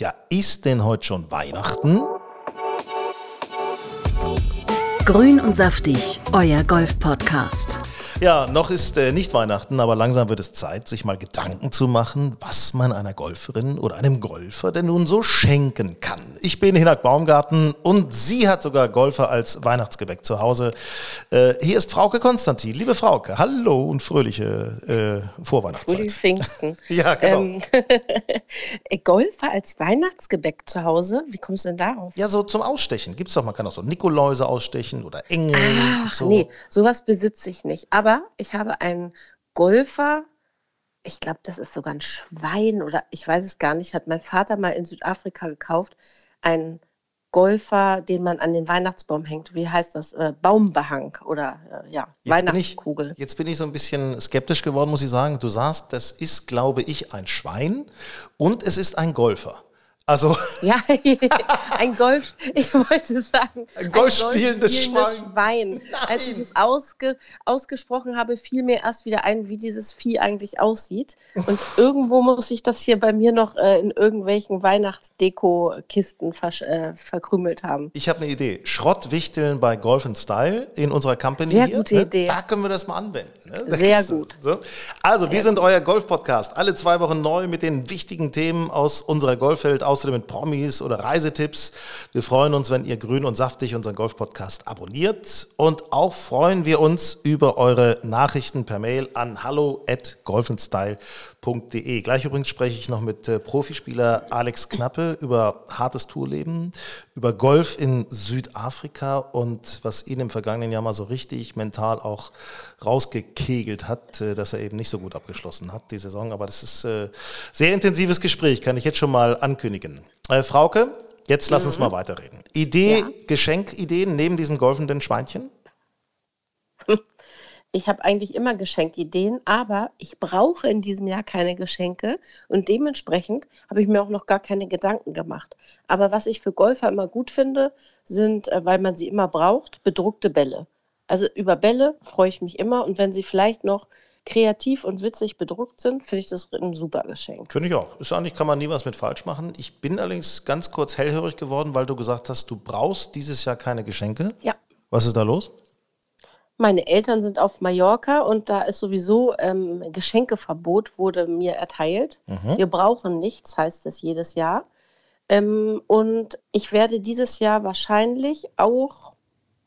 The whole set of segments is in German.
Ja, ist denn heute schon Weihnachten? Grün und saftig, euer Golf-Podcast. Ja, noch ist äh, nicht Weihnachten, aber langsam wird es Zeit, sich mal Gedanken zu machen, was man einer Golferin oder einem Golfer denn nun so schenken kann. Ich bin Hinak Baumgarten und sie hat sogar Golfer als Weihnachtsgebäck zu Hause. Äh, hier ist Frauke Konstantin. Liebe Frauke, hallo und fröhliche äh, Vorweihnachtszeit. Fröhliche Pfingsten. ja, genau. Ähm, Golfer als Weihnachtsgebäck zu Hause, wie kommst du denn darauf? Ja, so zum Ausstechen. Gibt's doch, man kann auch so Nikoläuse ausstechen oder Engel. Ach, so. nee, sowas besitze ich nicht. Aber ich habe einen Golfer, ich glaube, das ist sogar ein Schwein oder ich weiß es gar nicht, hat mein Vater mal in Südafrika gekauft, ein Golfer, den man an den Weihnachtsbaum hängt. Wie heißt das? Äh, Baumbehang oder äh, ja, Jetzt bin, Weihnachtskugel. ich, jetzt bin ich so ein bisschen skeptisch geworden, muss ich sagen. Du sagst, das ist, glaube ich, ein Schwein und es ist ein Golfer. Also Ja, ein Golf, ich wollte sagen, Ein golfspielendes golfspielendes Schwein. Schwein. Als ich es ausge, ausgesprochen habe, fiel mir erst wieder ein, wie dieses Vieh eigentlich aussieht. Und irgendwo muss ich das hier bei mir noch äh, in irgendwelchen Weihnachtsdeko-Kisten äh, verkrümelt haben. ich habe eine Idee. Schrottwichteln bei Golf and Style in unserer Company Sehr hier. gute ne? Idee. Da können wir das mal anwenden. Ne? Da Sehr gut. So. Also, wir sind euer Golf-Podcast. Alle zwei Wochen neu mit den wichtigen Themen aus unserer Golfwelt, außerdem mit Promis oder Reisetipps. Wir freuen uns, wenn ihr grün und saftig unseren Golf-Podcast abonniert. Und auch freuen wir uns über eure Nachrichten per Mail an hallo@golfandstyle.de. Gleich übrigens spreche ich noch mit äh, Profispieler Alex Knappe über hartes Tourleben, über Golf in Südafrika und was ihn im vergangenen Jahr mal so richtig mental auch rausgekegelt hat, äh, dass er eben nicht so gut abgeschlossen hat die Saison. Aber das ist äh, sehr intensives Gespräch, kann ich jetzt schon mal ankündigen. Äh, Frauke, jetzt lass uns mal weiterreden. Idee, Ja. Geschenkideen neben diesem golfenden Schweinchen? Ich habe eigentlich immer Geschenkideen, aber ich brauche in diesem Jahr keine Geschenke und dementsprechend habe ich mir auch noch gar keine Gedanken gemacht. Aber was ich für Golfer immer gut finde, sind, äh, weil man sie immer braucht, bedruckte Bälle. Also über Bälle freue ich mich immer und wenn sie vielleicht noch kreativ und witzig bedruckt sind, finde ich das ein super Geschenk. Finde ich auch. Ist eigentlich, kann man nie was mit falsch machen. Ich bin allerdings ganz kurz hellhörig geworden, weil du gesagt hast, du brauchst dieses Jahr keine Geschenke. Ja. Was ist da los? Meine Eltern sind auf Mallorca und da ist sowieso ähm, Geschenkeverbot, wurde mir erteilt. Wir brauchen nichts, heißt es jedes Jahr. Ähm, und ich werde dieses Jahr wahrscheinlich auch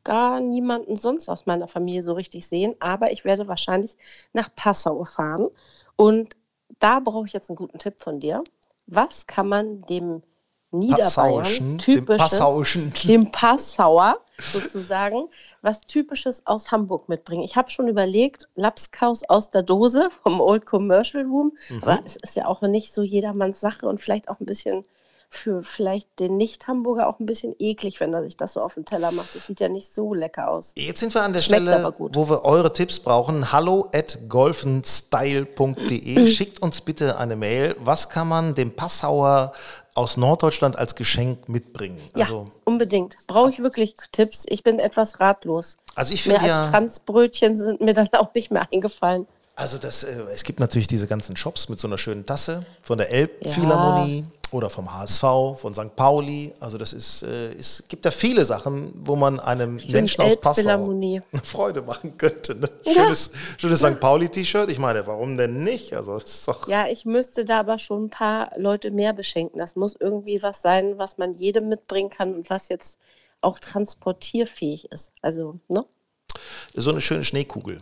gar niemanden sonst aus meiner Familie so richtig sehen, aber ich werde wahrscheinlich nach Passau fahren. Und da brauche ich jetzt einen guten Tipp von dir. Was kann man dem Niederbayern dem typisches, Passauischen. dem Passauer sozusagen, was Typisches aus Hamburg mitbringen. Ich habe schon überlegt, Lapskaus aus der Dose vom Old Commercial Room, Mhm. aber es ist ja auch nicht so jedermanns Sache und vielleicht auch ein bisschen für vielleicht den Nicht-Hamburger auch ein bisschen eklig, wenn er sich das so auf den Teller macht. Das sieht ja nicht so lecker aus. Jetzt sind wir an der Schmeckt Stelle, wo wir eure Tipps brauchen. Hallo at golfenstyle.de. Schickt uns bitte eine Mail. Was kann man dem Passauer aus Norddeutschland als Geschenk mitbringen? Ja, Also, unbedingt. Brauche ich wirklich Tipps? Ich bin etwas ratlos. also ich Mehr finde als ja, Franzbrötchen sind mir dann auch nicht mehr eingefallen. also das, äh, es gibt natürlich diese ganzen Shops mit so einer schönen Tasse von der Elbphilharmonie oder vom HSV, von St. Pauli. Also das ist, äh, es gibt da viele Sachen, wo man einem Menschen aus Passau Freude machen könnte. Ne? Ja. Schönes, schönes St. Pauli-T-Shirt. Ich meine, warum denn nicht? Also ist doch Ja, ich müsste da aber schon ein paar Leute mehr beschenken. Das muss irgendwie was sein, was man jedem mitbringen kann und was jetzt auch transportierfähig ist. Also, ne? so eine schöne Schneekugel.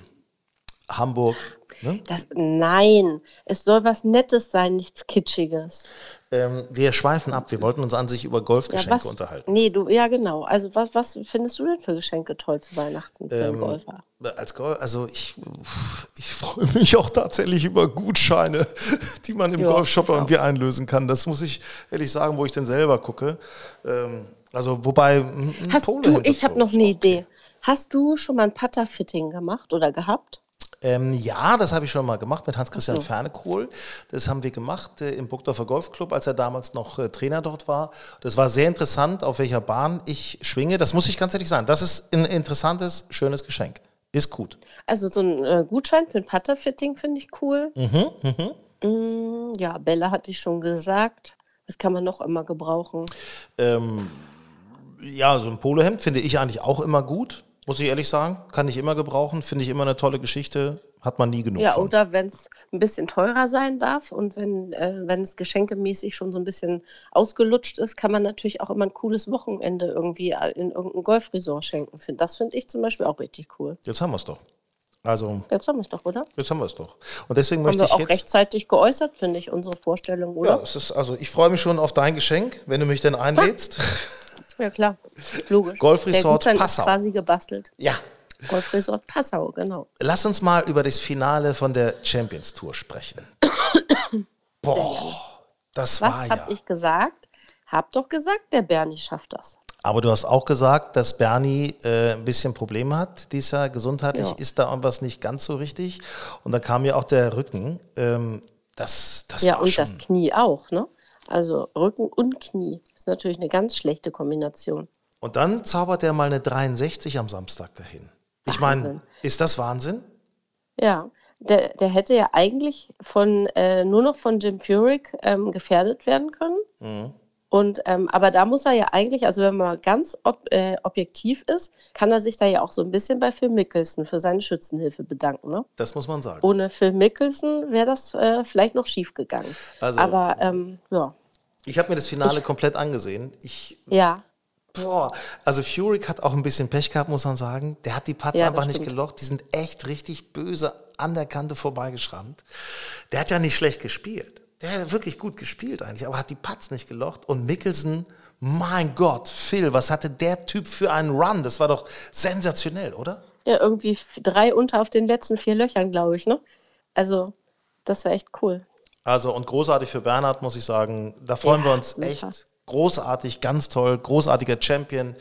Hamburg. Ne? Das, nein, es soll was Nettes sein, nichts Kitschiges. Ähm, wir schweifen ab. Wir wollten uns an sich über Ja, Golfgeschenke was, unterhalten. Nee, du, ja, genau. Also, was, was findest du denn für Geschenke toll zu Weihnachten für einen Ähm, Golfer? Als Golf, also ich, ich freue mich auch tatsächlich über Gutscheine, die man im Ja, Golfshop irgendwie einlösen kann. Das muss ich ehrlich sagen, wo ich denn selber gucke. Ähm, also wobei Hast du, ich habe noch eine. Idee. Hast du schon mal ein Putter-Fitting gemacht oder gehabt? Ähm, ja, das habe ich schon mal gemacht mit Hans-Christian so. Fernekohl. Das haben wir gemacht äh, im Burgdorfer Golfclub, als er damals noch äh, Trainer dort war. Das war sehr interessant, auf welcher Bahn ich schwinge. Das muss ich ganz ehrlich sagen. Das ist ein interessantes, schönes Geschenk. Ist gut. Also so ein äh, Gutschein für ein Putter-Fitting finde ich cool. Mhm, mhm. Mm, ja, Bälle hatte ich schon gesagt. Das kann man noch immer gebrauchen. Ähm, ja, so ein Polohemd finde ich eigentlich auch immer gut, muss ich ehrlich sagen. Kann ich immer gebrauchen, finde ich immer eine tolle Geschichte. Hat man nie genug Ja, von. oder wenn es ein bisschen teurer sein darf und wenn, äh, wenn es geschenkemäßig schon so ein bisschen ausgelutscht ist, kann man natürlich auch immer ein cooles Wochenende irgendwie äh, in irgendein Golfresort schenken. Das finde ich zum Beispiel auch richtig cool. Jetzt haben wir es doch. Also, Jetzt haben wir es doch, oder? jetzt haben wir es doch. Und deswegen Haben möchte wir ich auch jetzt. rechtzeitig geäußert, finde ich, unsere Vorstellung, Ja, oder? es ist, also ich freue mich schon auf dein Geschenk, wenn du mich denn einlädst. Ja, klar. Logisch. Golfresort Passau. ist quasi gebastelt. ja. Golfresort Passau, genau. Lass uns mal über das Finale von der Champions Tour sprechen. Boah, das Was war habe ja. ich gesagt? Hab doch gesagt, der Bernie schafft das. Aber du hast auch gesagt, dass Bernie äh, ein bisschen Probleme hat dieses Jahr gesundheitlich. Ja. Ist da irgendwas nicht ganz so richtig? Und da kam ja auch der Rücken. Ähm, das, das ja, und das Knie auch, ne? Also Rücken und Knie ist natürlich eine ganz schlechte Kombination. Und dann zaubert er mal eine 63 am Samstag dahin. Ich meine, ist das Wahnsinn? Ja, der, der hätte ja eigentlich von äh, nur noch von Jim Furyk ähm, gefährdet werden können. Mhm. Und ähm, aber da muss er ja eigentlich, also wenn man ganz ob, äh, objektiv ist, kann er sich da ja auch so ein bisschen bei Phil Mickelson für seine Schützenhilfe bedanken. Ne? Das muss man sagen. Ohne Phil Mickelson wäre das äh, vielleicht noch schief gegangen. Also- aber ähm, ja, Ich habe mir das Finale komplett angesehen. Ich, ja, boah, also Furyk hat auch ein bisschen Pech gehabt, muss man sagen. Der hat die Putts Ja, einfach nicht stimmt. gelocht. Die sind echt richtig böse an der Kante vorbeigeschrammt. Der hat ja nicht schlecht gespielt. Der hat wirklich gut gespielt eigentlich, aber hat die Putts nicht gelocht. Und Mickelson, mein Gott, Phil, was hatte der Typ für einen Run? Das war doch sensationell, oder? ja, irgendwie drei unter auf den letzten vier Löchern, glaube ich. Ne? Also das war echt cool. Also und großartig für Bernhard, muss ich sagen. Da freuen Ja, wir uns super. echt. Großartig, ganz toll, großartiger Champion.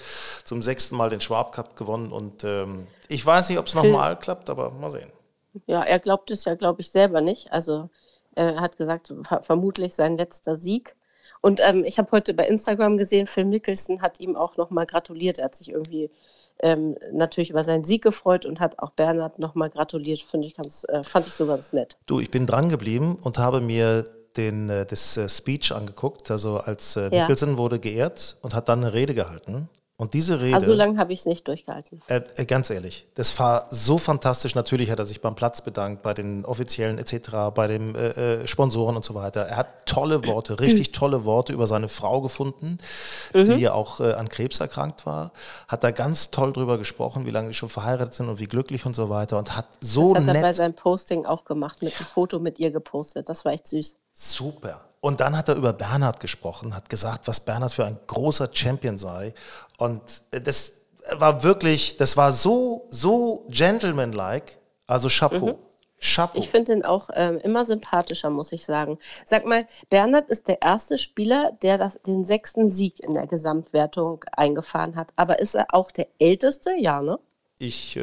Zum sechsten Mal den Schwab Cup gewonnen. Und ähm, ich weiß nicht, ob es nochmal klappt, aber mal sehen. Ja, er glaubt es ja, glaube ich, selber nicht. Also er hat gesagt, ver vermutlich sein letzter Sieg. Und ähm, ich habe heute bei Instagram gesehen, Phil Mickelson hat ihm auch nochmal gratuliert. Er hat sich irgendwie ähm, natürlich über seinen Sieg gefreut und hat auch Bernhard nochmal gratuliert. Finde ich ganz, äh, fand ich so ganz nett. Du, ich bin dran geblieben und habe mir den, äh, das äh, Speech angeguckt. Also als äh, Ja. Nicholson wurde geehrt und hat dann eine Rede gehalten. Und diese Rede. Also so lange habe ich es nicht durchgehalten. Äh, äh, ganz ehrlich, das war so fantastisch. Natürlich hat er sich beim Platz bedankt, bei den Offiziellen etc., bei den äh, äh, Sponsoren und so weiter. Er hat tolle Worte, richtig tolle Worte über seine Frau gefunden, die ja auch äh, an Krebs erkrankt war. Hat da ganz toll drüber gesprochen, wie lange die schon verheiratet sind und wie glücklich und so weiter. Und hat so Das hat er bei nett, seinem Posting auch gemacht, mit einem Foto mit ihr gepostet. Das war echt süß. super. Und dann hat er über Bernhard gesprochen, hat gesagt, was Bernhard für ein großer Champion sei. Und das war wirklich, das war so, so gentlemanlike. Also Chapeau. Chapeau. Ich finde ihn auch ähm, immer sympathischer, muss ich sagen. Sag mal, Bernhard ist der erste Spieler, der das, den sechsten Sieg in der Gesamtwertung eingefahren hat. Aber ist er auch der älteste? Ja, ne? Ich äh,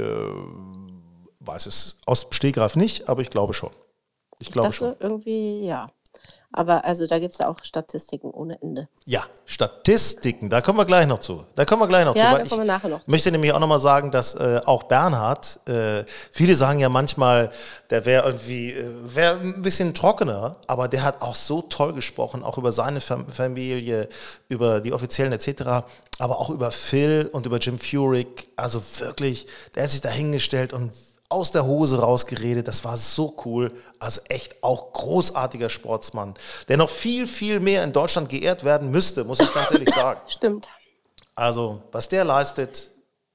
weiß es aus dem Stegreif nicht, aber ich glaube schon. Ich glaube dachte schon. irgendwie, ja. Aber also da gibt es ja auch Statistiken ohne Ende. Ja, Statistiken, da kommen wir gleich noch zu. Da kommen wir gleich noch Ja, zu. da kommen wir nachher noch zu. möchte nämlich auch nochmal sagen, dass äh, auch Bernhard, äh, viele sagen ja manchmal, der wäre irgendwie, äh, wäre ein bisschen trockener, aber der hat auch so toll gesprochen, auch über seine Fam Familie, über die Offiziellen etc., aber auch über Phil und über Jim Furyk. Also wirklich, der hat sich da hingestellt und aus der Hose rausgeredet. Das war so cool. Also echt auch großartiger Sportsmann, der noch viel, viel mehr in Deutschland geehrt werden müsste, muss ich ganz ehrlich sagen. Stimmt. Also, was der leistet,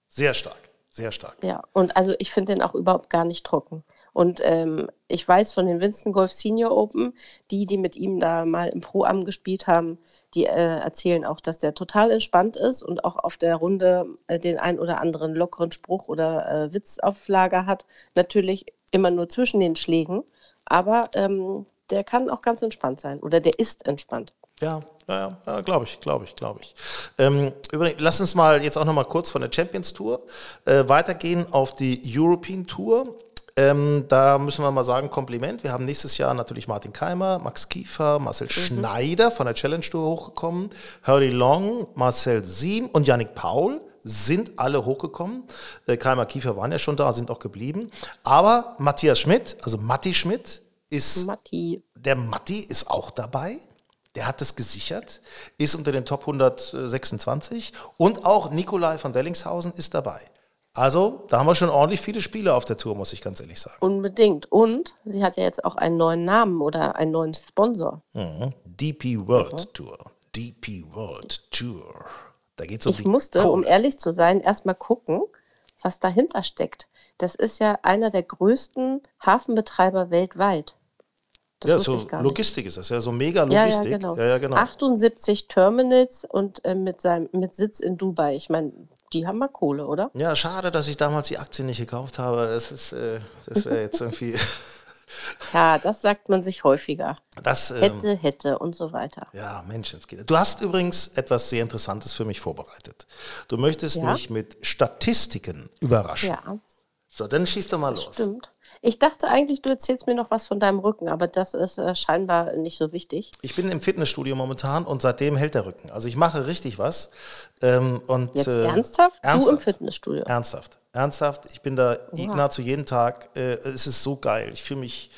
sehr stark. Sehr stark. Ja, und also ich finde den auch überhaupt gar nicht trocken. Und ähm, ich weiß von den Winston Golf Senior Open, die, die mit ihm da mal im Pro-Am gespielt haben, die äh, erzählen auch, dass der total entspannt ist und auch auf der Runde äh, den ein oder anderen lockeren Spruch oder äh, Witz auf Lager hat. Natürlich immer nur zwischen den Schlägen, aber ähm, der kann auch ganz entspannt sein oder der ist entspannt. Ja, ja, ja, ja glaube ich, glaube ich, glaube ich. Ähm, übrigens, lass uns mal jetzt auch noch mal kurz von der Champions Tour äh, weitergehen auf die European Tour. Ähm, da müssen wir mal sagen, Kompliment. Wir haben nächstes Jahr natürlich Martin Keimer, Max Kiefer, Marcel Schneider von der Challenge Tour hochgekommen, Hurdy Long, Marcel Siem und Yannick Paul sind alle hochgekommen. Äh, Keimer, Kiefer waren ja schon da, sind auch geblieben. Aber Matthias Schmidt, also Matti Schmidt, ist Matti, der Matti ist auch dabei. Der hat das gesichert, ist unter den Top 126 und auch Nikolai von Dellingshausen ist dabei. Also, da haben wir schon ordentlich viele Spiele auf der Tour, muss ich ganz ehrlich sagen. Unbedingt. Und sie hat ja jetzt auch einen neuen Namen oder einen neuen Sponsor. Mhm. DP World mhm. Tour. DP World Tour. Da geht es um Ich musste, Kohle. um ehrlich zu sein, erstmal gucken, was dahinter steckt. Das ist ja einer der größten Hafenbetreiber weltweit. Das ja, so Logistik ist das, ja, so mega Logistik. Ja, ja, genau. Ja, ja, genau. 78 Terminals und äh, mit, seinem, mit Sitz in Dubai. Ich meine, die haben mal Kohle, oder? Ja, schade, dass ich damals die Aktien nicht gekauft habe. Das, äh, das wäre jetzt irgendwie. ja, das sagt man sich häufiger. Das, ähm, hätte, hätte und so weiter. Ja, Menschenskinder. Du hast übrigens etwas sehr Interessantes für mich vorbereitet. Du möchtest ja? mich mit Statistiken überraschen. Ja. So, dann schieß doch mal los. Stimmt. Ich dachte eigentlich, du erzählst mir noch was von deinem Rücken, aber das ist äh, scheinbar nicht so wichtig. Ich bin im Fitnessstudio momentan und seitdem hält der Rücken. Also ich mache richtig was. Ähm, und, Jetzt äh, ernsthaft? ernsthaft? Du im Fitnessstudio? Ernsthaft. Ernsthaft. Ich bin da wow. nahezu jeden Tag. Äh, es ist so geil. Ich fühle mich.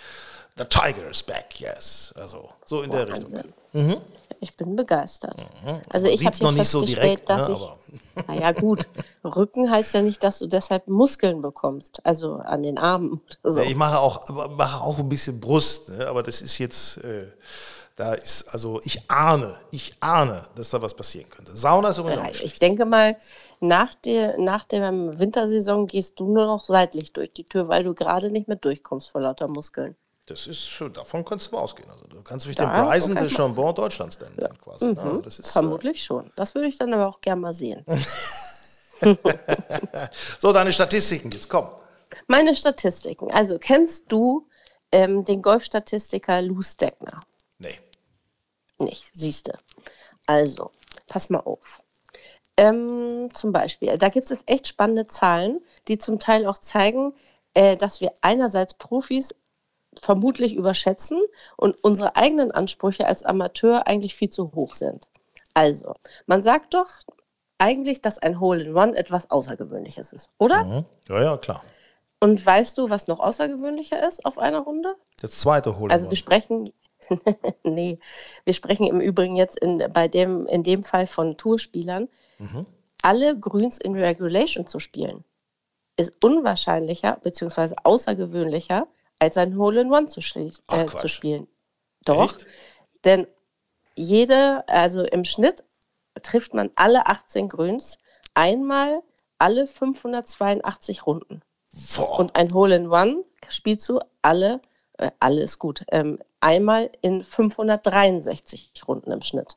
The Tiger is back, yes. Also so in Boah, der Richtung. Mhm. Ich bin begeistert. Mhm. Also, ich habe noch nicht so direkt, dass ne, ich, naja gut, Rücken heißt ja nicht, dass du deshalb Muskeln bekommst, also an den Armen. So. Ja, ich mache auch, mache auch ein bisschen Brust, ne? aber das ist jetzt, äh, da ist, also ich ahne, ich ahne, dass da was passieren könnte. Sauna ist übrigens ja, Ich denke mal, nach der, nach der Wintersaison gehst du nur noch seitlich durch die Tür, weil du gerade nicht mehr durchkommst vor lauter Muskeln. Das ist, davon kannst du mal ausgehen. Also du kannst mich da, den Bryson de Chambon Deutschlands nennen, ja. quasi. Ne? Mhm, also ist, vermutlich äh, schon. Das würde ich dann aber auch gerne mal sehen. so, deine Statistiken jetzt, komm. Meine Statistiken. Also, kennst du ähm, den Golfstatistiker Lou Stegner? Nee. Nicht, siehst du. Also, pass mal auf. Ähm, zum Beispiel, da gibt es echt spannende Zahlen, die zum Teil auch zeigen, äh, dass wir einerseits Profis vermutlich überschätzen und unsere eigenen Ansprüche als Amateur eigentlich viel zu hoch sind. Also, man sagt doch eigentlich, dass ein Hole in One etwas Außergewöhnliches ist, oder? Mhm. Ja, ja, klar. Und weißt du, was noch außergewöhnlicher ist auf einer Runde? Das zweite Hole in Also, wir sprechen, nee, wir sprechen im Übrigen jetzt in, bei dem, in dem Fall von Tourspielern. Mhm. Alle Grüns in Regulation zu spielen, ist unwahrscheinlicher bzw. außergewöhnlicher als ein Hole-in-One zu, äh, zu, spielen. Doch, Echt? denn jede, also im Schnitt trifft man alle 18 Grüns einmal alle 582 Runden. Boah. Und ein Hole-in-One spielst du alle, äh, alles gut, ähm, einmal in 563 Runden im Schnitt.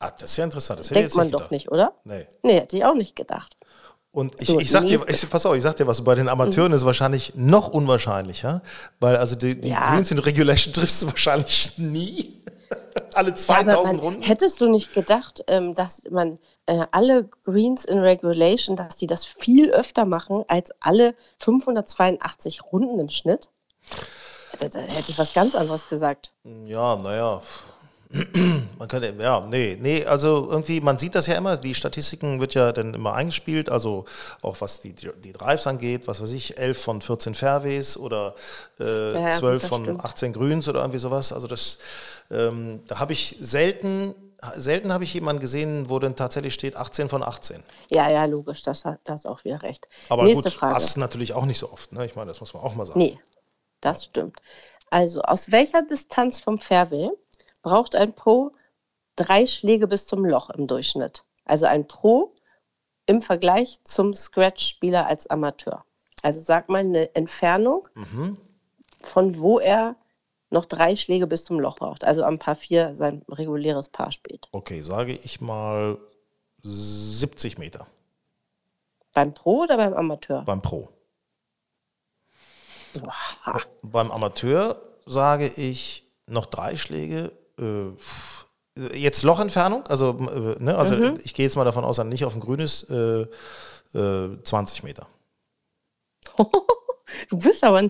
Ah, das ist ja interessant. Das Denkt man doch nicht, oder? Nee. Nee, hätte ich auch nicht gedacht. Und ich, so, ich sag dir, ich, pass auf, ich sag dir was, bei den Amateuren mhm. ist wahrscheinlich noch unwahrscheinlicher, weil also die, die ja. Greens in Regulation triffst du wahrscheinlich nie. alle 2000 ja, Runden. Hättest du nicht gedacht, ähm, dass man äh, alle Greens in Regulation, dass die das viel öfter machen als alle 582 Runden im Schnitt? Da, da hätte ich was ganz anderes gesagt. Ja, naja. Man könnte, ja, nee, nee, also irgendwie, man sieht das ja immer, die Statistiken wird ja dann immer eingespielt, also auch was die, die Drives angeht, was weiß ich, 11 von 14 Fairways oder äh, ja, 12 von stimmt. 18 Grüns oder irgendwie sowas. Also das, ähm, da habe ich selten, selten habe ich jemanden gesehen, wo dann tatsächlich steht 18 von 18. Ja, ja, logisch, das hat das auch wieder recht. Aber Nächste gut, Frage. das natürlich auch nicht so oft, ne? Ich meine, das muss man auch mal sagen. Nee, das stimmt. Also, aus welcher Distanz vom Fairway braucht ein Pro drei Schläge bis zum Loch im Durchschnitt. Also ein Pro im Vergleich zum Scratch-Spieler als Amateur. Also sag mal eine Entfernung, mhm. von wo er noch drei Schläge bis zum Loch braucht. Also am Paar 4 sein reguläres Paar spielt. Okay, sage ich mal 70 Meter. Beim Pro oder beim Amateur? Beim Pro. Wow. Beim Amateur sage ich noch drei Schläge äh, jetzt Lochentfernung, also, äh, ne, also mhm. ich gehe jetzt mal davon aus, dass nicht auf dem Grün ist, äh, 20 äh, Meter. du bist aber.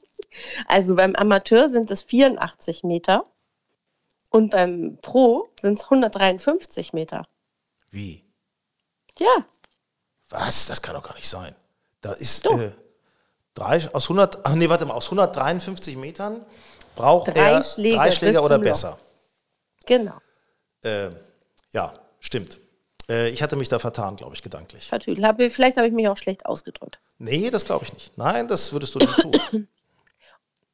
also beim Amateur sind es 84 Meter und beim Pro sind es 153 Meter. Wie? Ja. Was? Das kann doch gar nicht sein. Da ist äh, drei, aus 100, ach nee, warte mal, aus 153 Metern braucht drei er Schläge drei Schläger oder besser. Genau. Äh, ja, stimmt. Äh, ich hatte mich da vertan, glaube ich, gedanklich. Vertüdelt. Hab, vielleicht habe ich mich auch schlecht ausgedrückt. Nee, das glaube ich nicht. Nein, das würdest du nicht tun.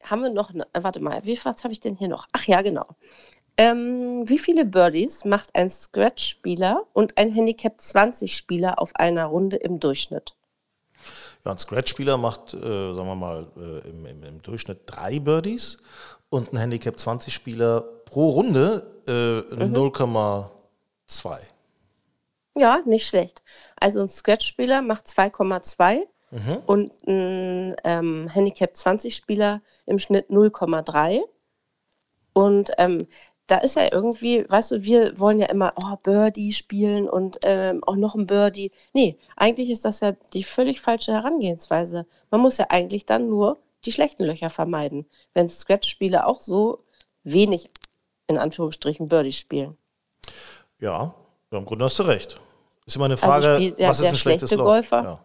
Haben wir noch, eine, warte mal, wie was habe ich denn hier noch? Ach ja, genau. Ähm, wie viele Birdies macht ein Scratch-Spieler und ein Handicap 20-Spieler auf einer Runde im Durchschnitt? Ein Scratch-Spieler macht, äh, sagen wir mal, äh, im, im, im, Durchschnitt drei Birdies und ein Handicap 20-Spieler pro Runde äh, mhm. 0,2. Ja, nicht schlecht. Also ein Scratch-Spieler macht 2,2 mhm. und ein ähm, Handicap 20-Spieler im Schnitt 0,3. Und ähm, da ist ja irgendwie, weißt du, wir wollen ja immer oh, Birdie spielen und ähm, auch noch ein Birdie. Nee, eigentlich ist das ja die völlig falsche Herangehensweise. Man muss ja eigentlich dann nur die schlechten Löcher vermeiden, wenn Scratch-Spieler auch so wenig, in Anführungsstrichen, Birdies spielen. Ja, im Grunde hast du recht. Ist immer eine also Frage, also spielt, ja, was ist ein schlechtes Loch? Golfer, ja.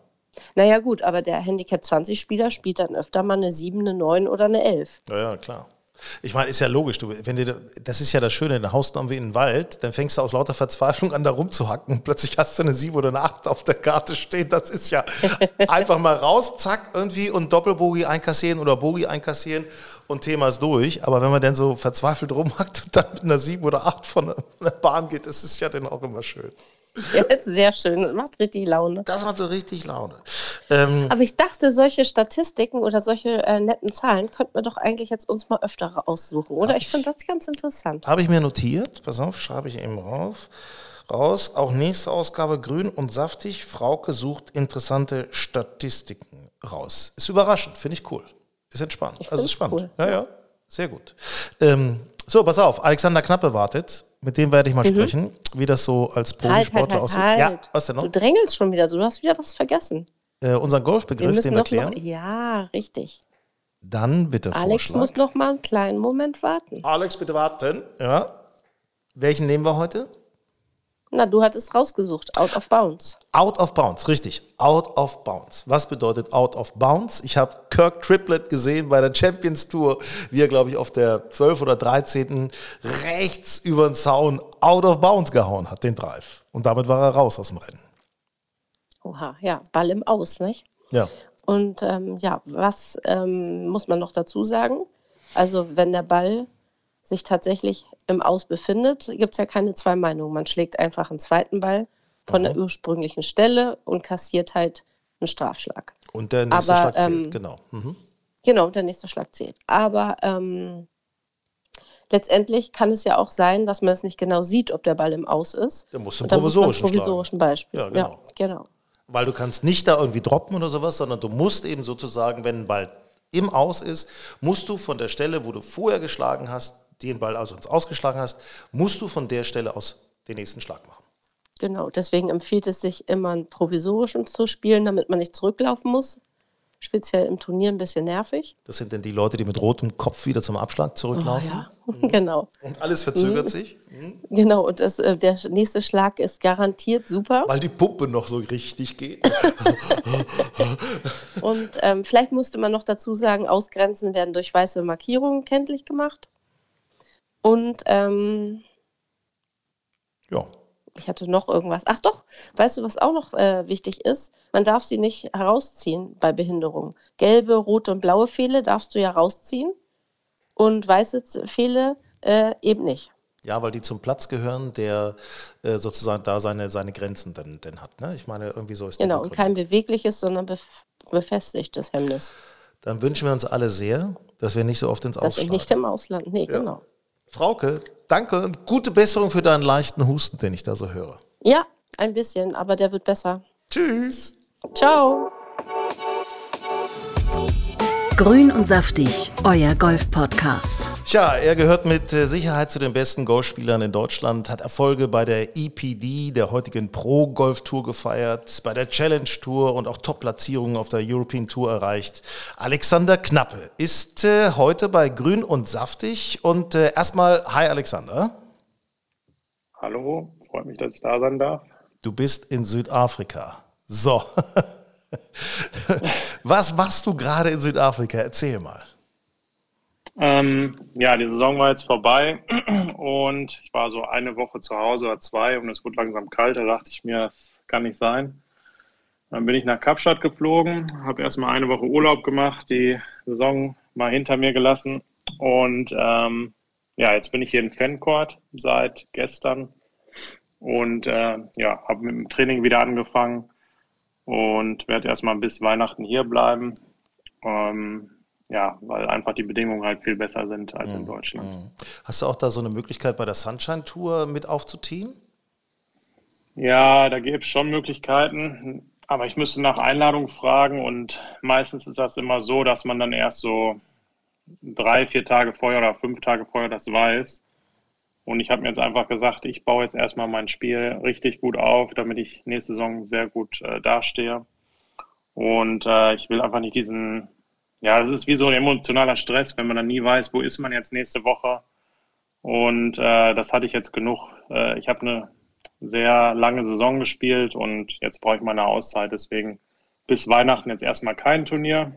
Naja gut, aber der Handicap 20-Spieler spielt dann öfter mal eine 7, eine 9 oder eine 11. Ja, ja, klar. Ich meine, ist ja logisch, du, wenn dir, das ist ja das Schöne, dann haust du irgendwie in den Wald, dann fängst du aus lauter Verzweiflung an, da rumzuhacken und plötzlich hast du eine 7 oder eine 8 auf der Karte stehen. Das ist ja einfach mal raus, zack, irgendwie und Doppelbogi einkassieren oder Bogi einkassieren und Thema ist durch. Aber wenn man dann so verzweifelt rumhackt und dann mit einer 7 oder 8 von der Bahn geht, das ist ja dann auch immer schön. Ja, ist sehr schön. Das macht richtig Laune. Das macht so richtig Laune. Ähm, Aber ich dachte, solche Statistiken oder solche äh, netten Zahlen könnten wir doch eigentlich jetzt uns mal öfter aussuchen, oder? Ich, ich finde das ganz interessant. Habe ich mir notiert. Pass auf, schreibe ich eben rauf. Raus. Auch nächste Ausgabe grün und saftig. Frauke sucht interessante Statistiken raus. Ist überraschend, finde ich cool. Ist entspannt. also ist spannend. Cool. Ja, ja. Sehr gut. Ähm, so, pass auf. Alexander Knappe wartet. Mit dem werde ich mal mhm. sprechen, wie das so als halt, halt, Profisportler halt, halt, aussieht. Ja, was denn noch? Du drängelst schon wieder so, du hast wieder was vergessen. Äh, unseren Golfbegriff, den wir erklären. Noch, ja, richtig. Dann bitte Alex Vorschlag. muss noch mal einen kleinen Moment warten. Alex, bitte warten. Ja. Welchen nehmen wir heute? Na, du hattest rausgesucht, out of bounds. Out of bounds, richtig. Out of bounds. Was bedeutet out of bounds? Ich habe Kirk Triplett gesehen bei der Champions Tour, wie er, glaube ich, auf der 12 oder 13. rechts über den Zaun out of bounds gehauen hat, den Drive. Und damit war er raus aus dem Rennen. Oha, ja, Ball im Aus, nicht? Ja. Und ähm, ja, was ähm, muss man noch dazu sagen? Also, wenn der Ball sich tatsächlich im Aus befindet, gibt es ja keine zwei Meinungen. Man schlägt einfach einen zweiten Ball von Aha. der ursprünglichen Stelle und kassiert halt einen Strafschlag. Und der nächste Aber, Schlag zählt, ähm, genau. Mhm. Genau, und der nächste Schlag zählt. Aber ähm, letztendlich kann es ja auch sein, dass man es nicht genau sieht, ob der Ball im Aus ist. Der muss einen provisorischen, provisorischen Beispiel. Ja, genau. Ja, genau. Weil du kannst nicht da irgendwie droppen oder sowas, sondern du musst eben sozusagen, wenn ein Ball im Aus ist, musst du von der Stelle, wo du vorher geschlagen hast, den Ball also ins Ausgeschlagen hast, musst du von der Stelle aus den nächsten Schlag machen. Genau, deswegen empfiehlt es sich immer einen provisorischen zu spielen, damit man nicht zurücklaufen muss. Speziell im Turnier ein bisschen nervig. Das sind denn die Leute, die mit rotem Kopf wieder zum Abschlag zurücklaufen? Oh, ja. mhm. Genau. Und alles verzögert mhm. sich? Mhm. Genau, und das, äh, der nächste Schlag ist garantiert super. Weil die Puppe noch so richtig geht. und ähm, vielleicht musste man noch dazu sagen, Ausgrenzen werden durch weiße Markierungen kenntlich gemacht. Und ähm, ja. Ich hatte noch irgendwas. Ach doch, weißt du, was auch noch äh, wichtig ist? Man darf sie nicht herausziehen bei Behinderung. Gelbe, rote und blaue Fehle darfst du ja rausziehen und weiße Fehle äh, eben nicht. Ja, weil die zum Platz gehören, der äh, sozusagen da seine, seine Grenzen dann, dann hat. Ne? Ich meine, irgendwie so ist Genau, und kein bewegliches, sondern bef befestigtes Hemmnis. Dann wünschen wir uns alle sehr, dass wir nicht so oft ins Ausland. Dass wir nicht im Ausland, nee, ja. genau. Frauke, danke und gute Besserung für deinen leichten Husten, den ich da so höre. Ja, ein bisschen, aber der wird besser. Tschüss. Ciao. Grün und saftig, euer Golf-Podcast. Tja, er gehört mit äh, Sicherheit zu den besten Golfspielern in Deutschland, hat Erfolge bei der EPD, der heutigen Pro-Golf-Tour gefeiert, bei der Challenge Tour und auch Top-Platzierungen auf der European Tour erreicht. Alexander Knappe ist äh, heute bei Grün und saftig und äh, erstmal, hi Alexander. Hallo, freut mich, dass ich da sein darf. Du bist in Südafrika. So. Was machst du gerade in Südafrika? Erzähl mal. Ähm, ja, die Saison war jetzt vorbei und ich war so eine Woche zu Hause oder zwei und es wurde langsam kalt. Da dachte ich mir, das kann nicht sein. Dann bin ich nach Kapstadt geflogen, habe erstmal eine Woche Urlaub gemacht, die Saison mal hinter mir gelassen und ähm, ja, jetzt bin ich hier in Fancourt seit gestern und äh, ja, habe mit dem Training wieder angefangen und werde erstmal bis Weihnachten hier bleiben. Ähm, ja, weil einfach die Bedingungen halt viel besser sind als in mhm. Deutschland. Mhm. Hast du auch da so eine Möglichkeit bei der Sunshine Tour mit aufzuziehen? Ja, da gibt es schon Möglichkeiten, aber ich müsste nach Einladung fragen und meistens ist das immer so, dass man dann erst so drei, vier Tage vorher oder fünf Tage vorher das weiß. Und ich habe mir jetzt einfach gesagt, ich baue jetzt erstmal mein Spiel richtig gut auf, damit ich nächste Saison sehr gut äh, dastehe. Und äh, ich will einfach nicht diesen, ja, das ist wie so ein emotionaler Stress, wenn man dann nie weiß, wo ist man jetzt nächste Woche. Und äh, das hatte ich jetzt genug. Äh, ich habe eine sehr lange Saison gespielt und jetzt brauche ich meine Auszeit. Deswegen bis Weihnachten jetzt erstmal kein Turnier.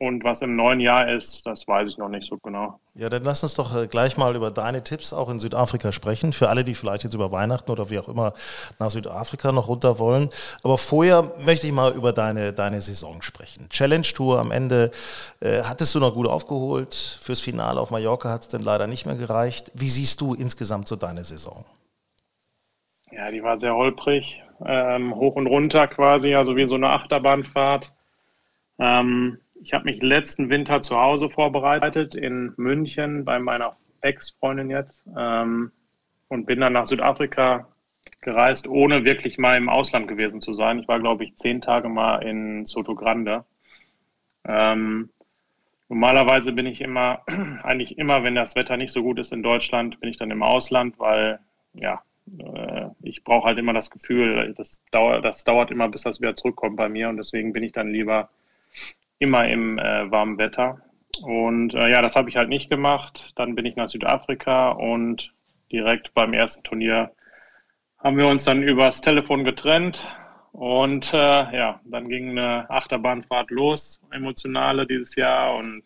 Und was im neuen Jahr ist, das weiß ich noch nicht so genau. Ja, dann lass uns doch äh, gleich mal über deine Tipps auch in Südafrika sprechen. Für alle, die vielleicht jetzt über Weihnachten oder wie auch immer nach Südafrika noch runter wollen. Aber vorher möchte ich mal über deine, deine Saison sprechen. Challenge Tour am Ende äh, hattest du noch gut aufgeholt. Fürs Finale auf Mallorca hat es dann leider nicht mehr gereicht. Wie siehst du insgesamt so deine Saison? Ja, die war sehr holprig. Ähm, hoch und runter quasi, also wie so eine Achterbahnfahrt. Ähm, ich habe mich letzten Winter zu Hause vorbereitet in München bei meiner Ex-Freundin jetzt ähm, und bin dann nach Südafrika gereist, ohne wirklich mal im Ausland gewesen zu sein. Ich war, glaube ich, zehn Tage mal in Soto Grande. Ähm, normalerweise bin ich immer, eigentlich immer, wenn das Wetter nicht so gut ist in Deutschland, bin ich dann im Ausland, weil ja, äh, ich brauche halt immer das Gefühl, das dauert, das dauert immer, bis das wieder zurückkommt bei mir und deswegen bin ich dann lieber immer im äh, warmen Wetter. Und äh, ja, das habe ich halt nicht gemacht. Dann bin ich nach Südafrika und direkt beim ersten Turnier haben wir uns dann übers Telefon getrennt. Und äh, ja, dann ging eine Achterbahnfahrt los, emotionale dieses Jahr. Und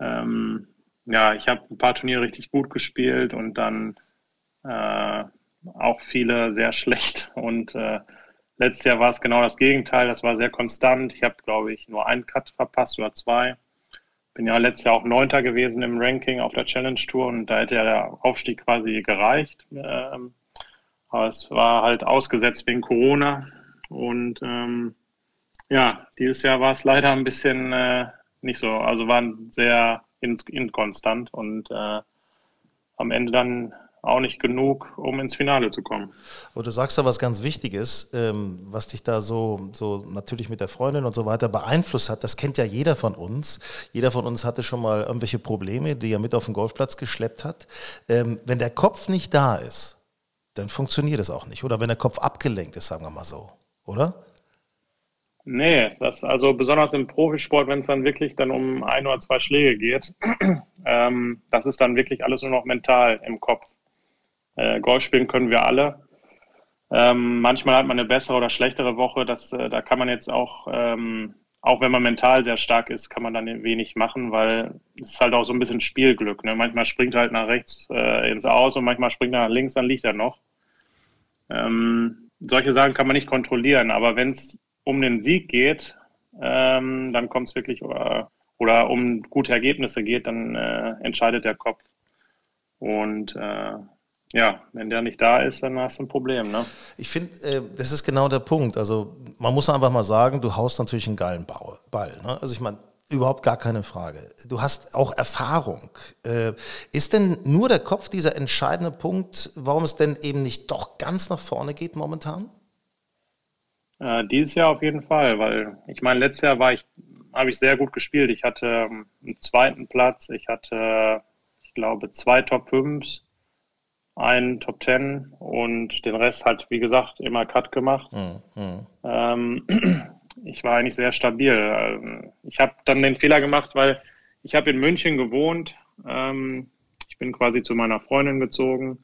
ähm, ja, ich habe ein paar Turniere richtig gut gespielt und dann äh, auch viele sehr schlecht. Und äh, Letztes Jahr war es genau das Gegenteil. Das war sehr konstant. Ich habe, glaube ich, nur einen Cut verpasst oder zwei. Bin ja letztes Jahr auch Neunter gewesen im Ranking auf der Challenge Tour und da hätte ja der Aufstieg quasi gereicht. Ähm, aber es war halt ausgesetzt wegen Corona. Und ähm, ja, dieses Jahr war es leider ein bisschen äh, nicht so. Also waren sehr inkonstant und äh, am Ende dann auch nicht genug, um ins Finale zu kommen. Aber du sagst da was ganz Wichtiges, ähm, was dich da so, so natürlich mit der Freundin und so weiter beeinflusst hat. Das kennt ja jeder von uns. Jeder von uns hatte schon mal irgendwelche Probleme, die er mit auf den Golfplatz geschleppt hat. Ähm, wenn der Kopf nicht da ist, dann funktioniert es auch nicht. Oder wenn der Kopf abgelenkt ist, sagen wir mal so, oder? Nee, das also besonders im Profisport, wenn es dann wirklich dann um ein oder zwei Schläge geht, ähm, das ist dann wirklich alles nur noch mental im Kopf. Äh, Golf spielen können wir alle. Ähm, manchmal hat man eine bessere oder schlechtere Woche. Das, äh, da kann man jetzt auch, ähm, auch wenn man mental sehr stark ist, kann man dann wenig machen, weil es ist halt auch so ein bisschen Spielglück. Ne? Manchmal springt er halt nach rechts äh, ins Aus und manchmal springt er nach links, dann liegt er noch. Ähm, solche Sachen kann man nicht kontrollieren, aber wenn es um den Sieg geht, ähm, dann kommt es wirklich, oder, oder um gute Ergebnisse geht, dann äh, entscheidet der Kopf. Und äh, ja, wenn der nicht da ist, dann hast du ein Problem. Ne? Ich finde, äh, das ist genau der Punkt. Also man muss einfach mal sagen, du haust natürlich einen geilen Ball. Ne? Also ich meine, überhaupt gar keine Frage. Du hast auch Erfahrung. Äh, ist denn nur der Kopf dieser entscheidende Punkt, warum es denn eben nicht doch ganz nach vorne geht momentan? Äh, dieses Jahr auf jeden Fall, weil ich meine, letztes Jahr war ich, habe ich sehr gut gespielt. Ich hatte ähm, einen zweiten Platz, ich hatte, ich glaube, zwei Top 5s einen Top Ten und den Rest halt, wie gesagt, immer Cut gemacht. Mhm. Ähm, ich war eigentlich sehr stabil. Ähm, ich habe dann den Fehler gemacht, weil ich habe in München gewohnt. Ähm, ich bin quasi zu meiner Freundin gezogen.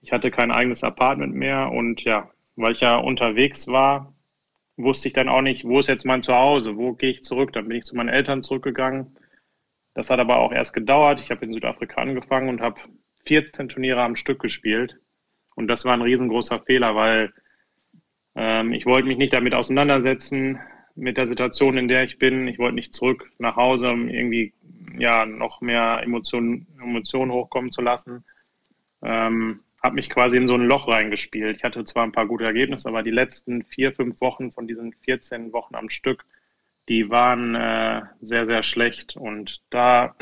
Ich hatte kein eigenes Apartment mehr und ja, weil ich ja unterwegs war, wusste ich dann auch nicht, wo ist jetzt mein Zuhause, wo gehe ich zurück. Dann bin ich zu meinen Eltern zurückgegangen Das hat aber auch erst gedauert. Ich habe in Südafrika angefangen und habe 14 Turniere am Stück gespielt. Und das war ein riesengroßer Fehler, weil ähm, ich wollte mich nicht damit auseinandersetzen, mit der Situation, in der ich bin. Ich wollte nicht zurück nach Hause, um irgendwie ja, noch mehr Emotionen, Emotionen hochkommen zu lassen. Ähm, habe mich quasi in so ein Loch reingespielt. Ich hatte zwar ein paar gute Ergebnisse, aber die letzten vier, fünf Wochen von diesen 14 Wochen am Stück, die waren äh, sehr, sehr schlecht. Und da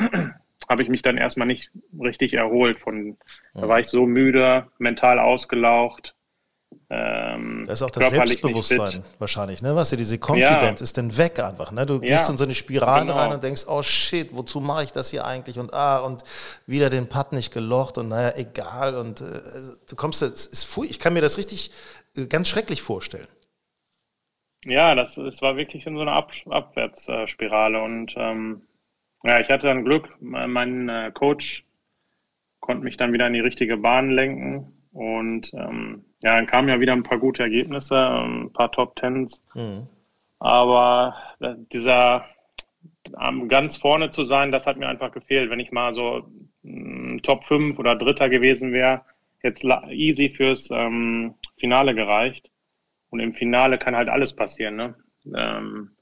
habe ich mich dann erstmal nicht richtig erholt. Von, Da war ich so müde, mental ausgelaucht. Ähm, das ist auch das Selbstbewusstsein wahrscheinlich, ne? Was ja diese Confidence ja. ist dann weg einfach, ne? Du gehst ja, in so eine Spirale genau. rein und denkst, oh shit, wozu mache ich das hier eigentlich? Und ah, und wieder den Putt nicht gelocht und naja, egal. Und äh, du kommst, es ist fui, ich kann mir das richtig äh, ganz schrecklich vorstellen. Ja, das, das war wirklich in so einer Ab Abwärtsspirale und ähm, ja, ich hatte dann Glück. Mein äh, Coach konnte mich dann wieder in die richtige Bahn lenken und ähm, ja, dann kamen ja wieder ein paar gute Ergebnisse, ein paar Top Tens. Mhm. Aber äh, dieser ganz vorne zu sein, das hat mir einfach gefehlt. Wenn ich mal so mm, Top 5 oder Dritter gewesen wäre, jetzt easy fürs ähm, Finale gereicht. Und im Finale kann halt alles passieren. Ne? Ähm,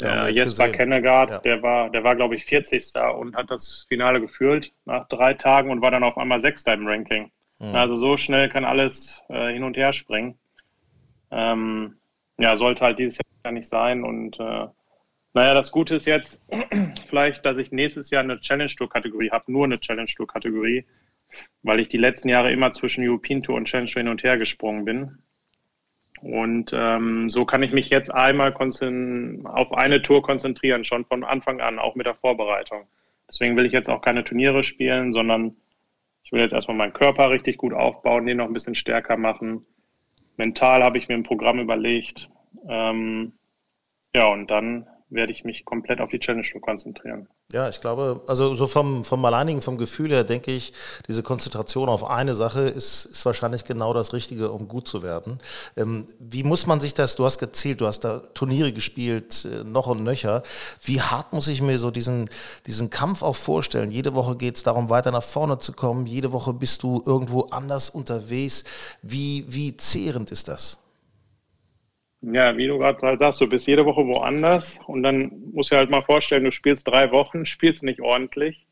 der ja, Jesper Kennegard, ja. der war, der war, glaube ich, 40. und hat das Finale geführt nach drei Tagen und war dann auf einmal Sechster im Ranking. Mhm. Also so schnell kann alles äh, hin und her springen. Ähm, ja, sollte halt dieses Jahr nicht sein. Und äh, naja, das Gute ist jetzt vielleicht, dass ich nächstes Jahr eine Challenge Tour Kategorie habe, nur eine Challenge Tour Kategorie, weil ich die letzten Jahre immer zwischen European Tour und Challenge Tour hin und her gesprungen bin. Und ähm, so kann ich mich jetzt einmal auf eine Tour konzentrieren, schon von Anfang an, auch mit der Vorbereitung. Deswegen will ich jetzt auch keine Turniere spielen, sondern ich will jetzt erstmal meinen Körper richtig gut aufbauen, den noch ein bisschen stärker machen. Mental habe ich mir ein Programm überlegt. Ähm, ja, und dann werde ich mich komplett auf die Challenge Tour konzentrieren. Ja, ich glaube, also so vom, vom alleinigen, vom Gefühl her denke ich, diese Konzentration auf eine Sache ist, ist wahrscheinlich genau das Richtige, um gut zu werden. Ähm, wie muss man sich das, du hast gezählt, du hast da Turniere gespielt, äh, noch und nöcher. Wie hart muss ich mir so diesen, diesen Kampf auch vorstellen? Jede Woche geht es darum, weiter nach vorne zu kommen. Jede Woche bist du irgendwo anders unterwegs. Wie, wie zehrend ist das? Ja, wie du gerade sagst, du bist jede Woche woanders und dann musst du halt mal vorstellen, du spielst drei Wochen, spielst nicht ordentlich,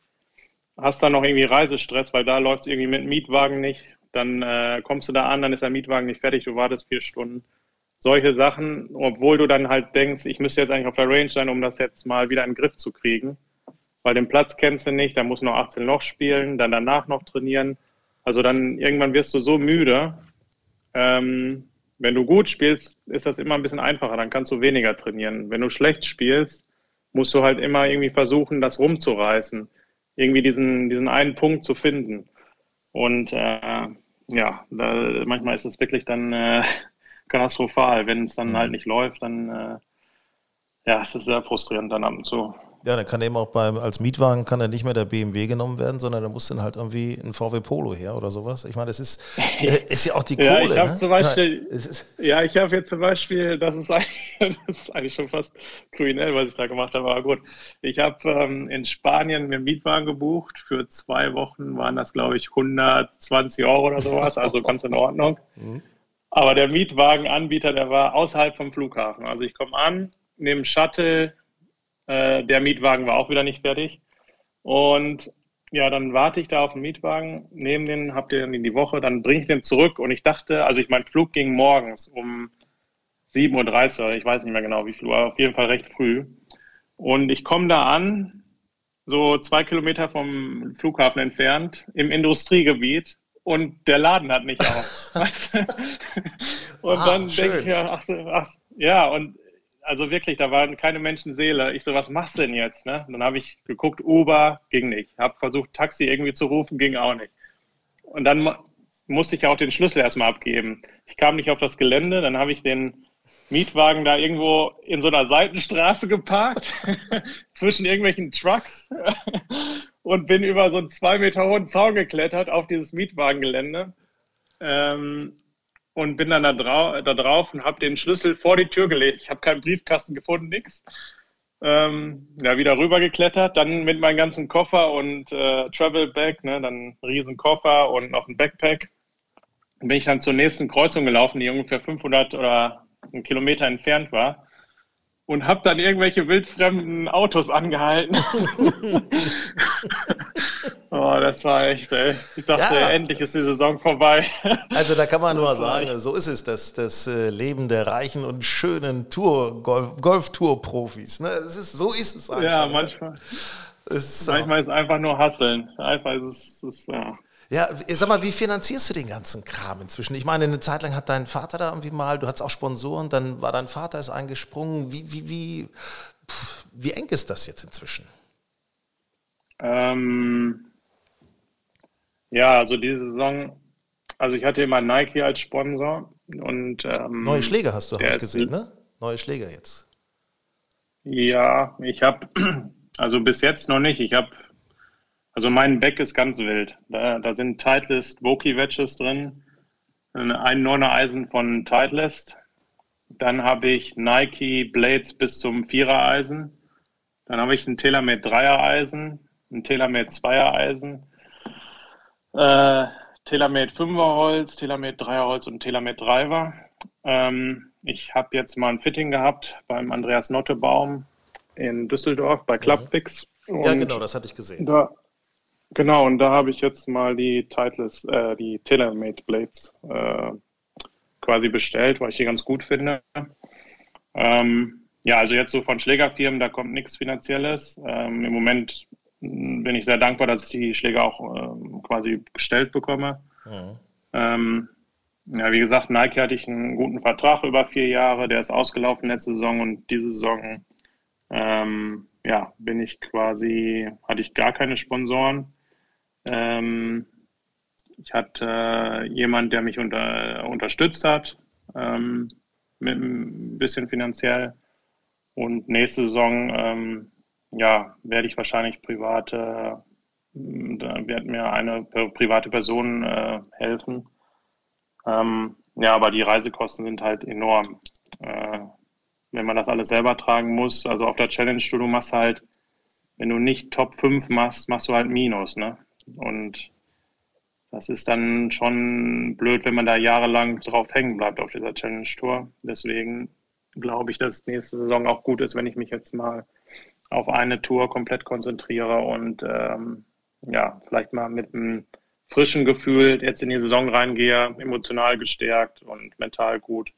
hast dann noch irgendwie Reisestress, weil da läuft es irgendwie mit dem Mietwagen nicht. Dann äh, kommst du da an, dann ist der Mietwagen nicht fertig, du wartest vier Stunden. Solche Sachen, obwohl du dann halt denkst, ich müsste jetzt eigentlich auf der Range sein, um das jetzt mal wieder in den Griff zu kriegen. Weil den Platz kennst du nicht, da musst du noch 18 Loch spielen, dann danach noch trainieren. Also dann irgendwann wirst du so müde, ähm, wenn du gut spielst, ist das immer ein bisschen einfacher, dann kannst du weniger trainieren. Wenn du schlecht spielst, musst du halt immer irgendwie versuchen, das rumzureißen, irgendwie diesen, diesen einen Punkt zu finden. Und äh, ja, da, manchmal ist es wirklich dann äh, katastrophal. Wenn es dann halt mhm. nicht läuft, dann äh, ja, es ist sehr frustrierend dann ab und zu. Ja, dann kann eben auch beim, als Mietwagen kann dann nicht mehr der BMW genommen werden, sondern da muss dann halt irgendwie ein VW Polo her oder sowas. Ich meine, das ist, äh, ist ja auch die ja, Kohle. Ich ne? zum Beispiel, ja, ich habe jetzt zum Beispiel, das ist, eigentlich, das ist eigentlich schon fast kriminell, was ich da gemacht habe, aber gut. Ich habe ähm, in Spanien mir einen Mietwagen gebucht. Für zwei Wochen waren das, glaube ich, 120 Euro oder sowas, also ganz in Ordnung. Mhm. Aber der Mietwagenanbieter, der war außerhalb vom Flughafen. Also ich komme an, nehme Shuttle äh, der Mietwagen war auch wieder nicht fertig. Und ja, dann warte ich da auf den Mietwagen, nehme den, hab den in die Woche, dann bringe ich den zurück. Und ich dachte, also ich mein Flug ging morgens um 7.30 Uhr, ich weiß nicht mehr genau wie viel Uhr, auf jeden Fall recht früh. Und ich komme da an, so zwei Kilometer vom Flughafen entfernt, im Industriegebiet und der Laden hat nicht auf. und ah, dann denke ich ja, ach, ach, ja, und also wirklich, da waren keine Menschenseele. Ich so, was machst du denn jetzt? Ne? Dann habe ich geguckt, Uber, ging nicht. Habe versucht, Taxi irgendwie zu rufen, ging auch nicht. Und dann musste ich auch den Schlüssel erstmal abgeben. Ich kam nicht auf das Gelände, dann habe ich den Mietwagen da irgendwo in so einer Seitenstraße geparkt, zwischen irgendwelchen Trucks und bin über so einen zwei Meter hohen Zaun geklettert auf dieses Mietwagengelände. Ähm, und bin dann da, drau da drauf und habe den Schlüssel vor die Tür gelegt. Ich habe keinen Briefkasten gefunden, nix. ähm, ja, wieder rübergeklettert, dann mit meinem ganzen Koffer und äh, Travel Bag, ne, dann riesen Koffer und noch ein Backpack. Bin ich dann zur nächsten Kreuzung gelaufen, die ungefähr 500 oder einen Kilometer entfernt war und habe dann irgendwelche wildfremden Autos angehalten. oh, das war echt, ey. Ich dachte, ja, endlich ist die Saison vorbei. also da kann man nur sagen, so ist es, das, das äh, Leben der reichen und schönen Tour, Golf, profis Ne? ist, so ist es einfach. Ja, manchmal. Ne? Ist, manchmal ist es einfach nur Hasseln. Einfach ist es, ist, ja. Ja, sag mal, wie finanzierst du den ganzen Kram inzwischen? Ich meine, eine Zeit lang hat dein Vater da irgendwie mal, du hattest auch Sponsoren, dann war dein Vater ist eingesprungen. Wie, wie, wie, pff, wie eng ist das jetzt inzwischen? Ähm, ja, also diese Saison, also ich hatte immer Nike als Sponsor und ähm, neue Schläger hast du, habe ich gesehen, ne? Neue Schläger jetzt. Ja, ich habe also bis jetzt noch nicht. Ich habe also mein Back ist ganz wild. Da, da sind Titleist Voki Wedges drin, ein Nonner Eisen von Titleist. Dann habe ich Nike Blades bis zum Vierer Eisen. Dann habe ich ein TaylorMade Dreier Eisen, ein TaylorMade Zweier Eisen, äh, TaylorMade Fünfer Holz, TaylorMade Dreier Holz und TaylorMade Driver. Ähm, ich habe jetzt mal ein Fitting gehabt beim Andreas Nottebaum in Düsseldorf bei Clubfix. Ja, genau, das hatte ich gesehen. Da, Genau, und da habe ich jetzt mal die Titles, äh, die TaylorMade Blades äh, quasi bestellt, weil ich die ganz gut finde. Ähm, ja, also jetzt so von Schlägerfirmen, da kommt nichts Finanzielles. Ähm, Im Moment hm, bin ich sehr dankbar, dass ich die Schläger auch ähm, quasi gestellt bekomme. Mhm. Ähm, ja, wie gesagt, Nike hatte ich einen guten Vertrag über vier Jahre, der ist ausgelaufen letzte Saison und diese Saison ähm, ja, bin ich quasi, hatte ich gar keine Sponsoren. Ähm, ich hatte äh, jemand, der mich unter, unterstützt hat, ähm, mit ein bisschen finanziell. Und nächste Saison, ähm, ja, werde ich wahrscheinlich private, da wird mir eine private Person äh, helfen. Ähm, ja, aber die Reisekosten sind halt enorm. Äh, wenn man das alles selber tragen muss, also auf der Challenge Tour, du machst halt, wenn du nicht Top 5 machst, machst du halt Minus, ne? Und das ist dann schon blöd, wenn man da jahrelang drauf hängen bleibt auf dieser Challenge Tour. Deswegen glaube ich, dass nächste Saison auch gut ist, wenn ich mich jetzt mal auf eine Tour komplett konzentriere und ähm, ja, vielleicht mal mit einem frischen Gefühl jetzt in die Saison reingehe, emotional gestärkt und mental gut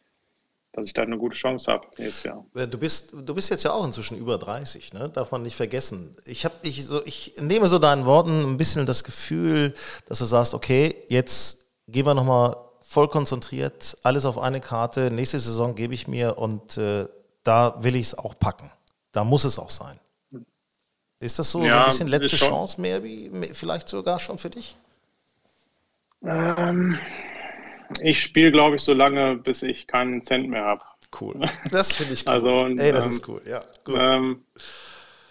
dass ich da eine gute Chance habe nächstes Jahr. Äh, du bist, du bist jetzt ja auch inzwischen über 30, ne? darf man nicht vergessen. Ich, hab, ich, so, ich nehme so deinen Worten ein bisschen das Gefühl, dass du sagst, okay, jetzt gehen wir nochmal voll konzentriert, alles auf eine Karte, nächste Saison gebe ich mir und äh, da will ich es auch packen. Da muss es auch sein. Ist das so, ja, so ein bisschen letzte Chance mehr, wie, vielleicht sogar schon für dich? Ähm, ich spiele, glaube ich, so lange, bis ich keinen Cent mehr habe. Cool. Das finde ich cool. Also, Ey, das ähm, ist cool, ja. Gut. Ähm,